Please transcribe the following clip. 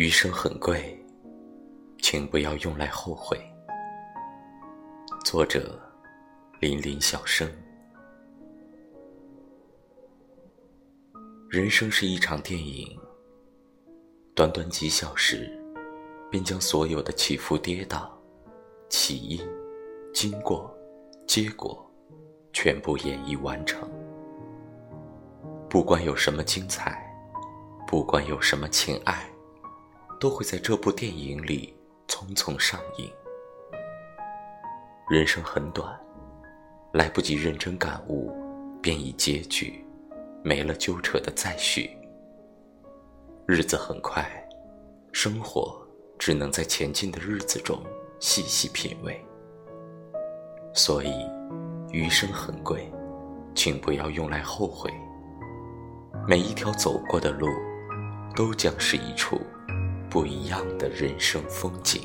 余生很贵，请不要用来后悔。作者：林林小生。人生是一场电影，短短几小时，便将所有的起伏跌宕、起因、经过、结果，全部演绎完成。不管有什么精彩，不管有什么情爱。都会在这部电影里匆匆上映。人生很短，来不及认真感悟，便已结局，没了纠扯的再续。日子很快，生活只能在前进的日子中细细品味。所以，余生很贵，请不要用来后悔。每一条走过的路，都将是一处。不一样的人生风景。